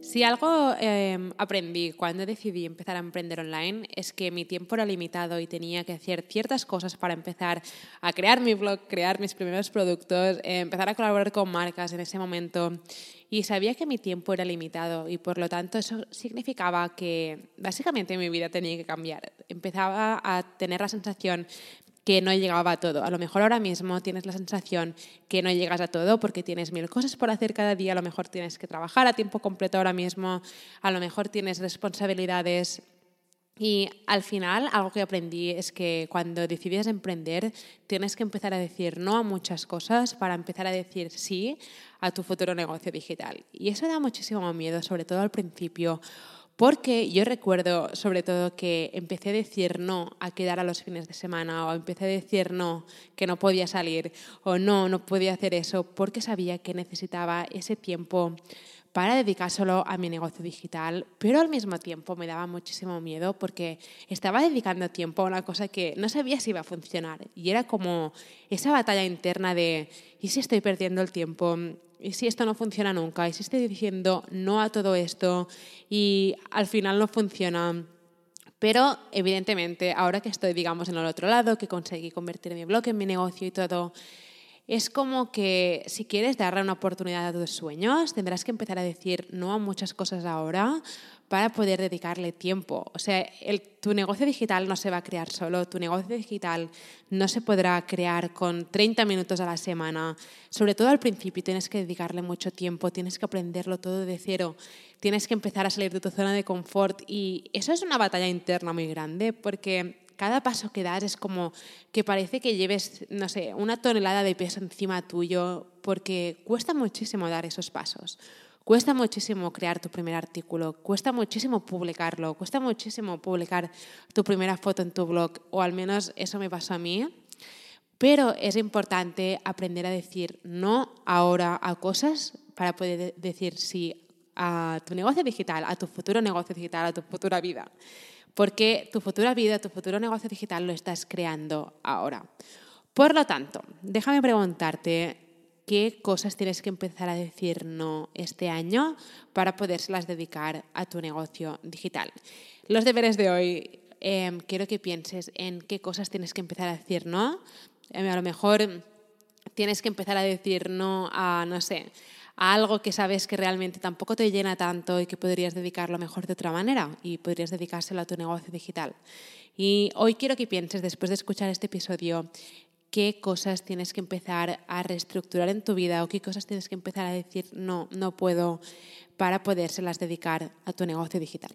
Si algo em, aprendí cuando decidí empezar a emprender online es que mi tiempo era limitado y tenía que hacer ciertas cosas para empezar a crear mi blog, crear mis primeros productos, eh, empezar a colaborar con marcas en ese momento. Y sabía que mi tiempo era limitado y por lo tanto eso significaba que básicamente mi vida tenía que cambiar. Empezaba a tener la sensación que no llegaba a todo. A lo mejor ahora mismo tienes la sensación que no llegas a todo porque tienes mil cosas por hacer cada día, a lo mejor tienes que trabajar a tiempo completo ahora mismo, a lo mejor tienes responsabilidades y al final, algo que aprendí es que cuando decides emprender, tienes que empezar a decir no a muchas cosas para empezar a decir sí a tu futuro negocio digital. Y eso da muchísimo miedo, sobre todo al principio, porque yo recuerdo sobre todo que empecé a decir no a quedar a los fines de semana o empecé a decir no, que no podía salir o no, no podía hacer eso porque sabía que necesitaba ese tiempo para dedicárselo a mi negocio digital, pero al mismo tiempo me daba muchísimo miedo porque estaba dedicando tiempo a una cosa que no sabía si iba a funcionar y era como esa batalla interna de ¿y si estoy perdiendo el tiempo? ¿Y si esto no funciona nunca? ¿Y si estoy diciendo no a todo esto y al final no funciona? Pero evidentemente, ahora que estoy, digamos, en el otro lado, que conseguí convertir mi blog en mi negocio y todo, es como que si quieres darle una oportunidad a tus sueños, tendrás que empezar a decir no a muchas cosas ahora para poder dedicarle tiempo. O sea, tu negocio digital no se va a crear solo, tu negocio digital no se podrá crear con 30 minutos a la semana. Sobre todo al principio tienes que dedicarle mucho tiempo, tienes que aprenderlo todo de cero, tienes que empezar a salir de tu zona de confort y eso es una batalla interna muy grande porque cada paso que das es como que parece que lleves, no sé, una tonelada de peso encima tuyo, porque cuesta muchísimo dar esos pasos. Cuesta muchísimo crear tu primer artículo, cuesta muchísimo publicarlo, cuesta muchísimo publicar tu primera foto en tu blog, o al menos eso me pasó a mí. Pero es importante aprender a decir no ahora a cosas para poder decir sí a tu negocio digital, a tu futuro negocio digital, a tu futura vida porque tu futura vida, tu futuro negocio digital lo estás creando ahora. Por lo tanto, déjame preguntarte qué cosas tienes que empezar a decir no este año para podérselas dedicar a tu negocio digital. Los deberes de hoy, em, quiero que pienses en qué cosas tienes que empezar a decir no. Em, a lo mejor tienes que empezar a decir no a, no sé, a algo que sabes que realmente tampoco te llena tanto y que podrías dedicarlo mejor de otra manera y podrías dedicárselo a tu negocio digital. Y hoy quiero que pienses, después de escuchar este episodio, qué cosas tienes que empezar a reestructurar en tu vida o qué cosas tienes que empezar a decir no, no puedo para podérselas dedicar a tu negocio digital.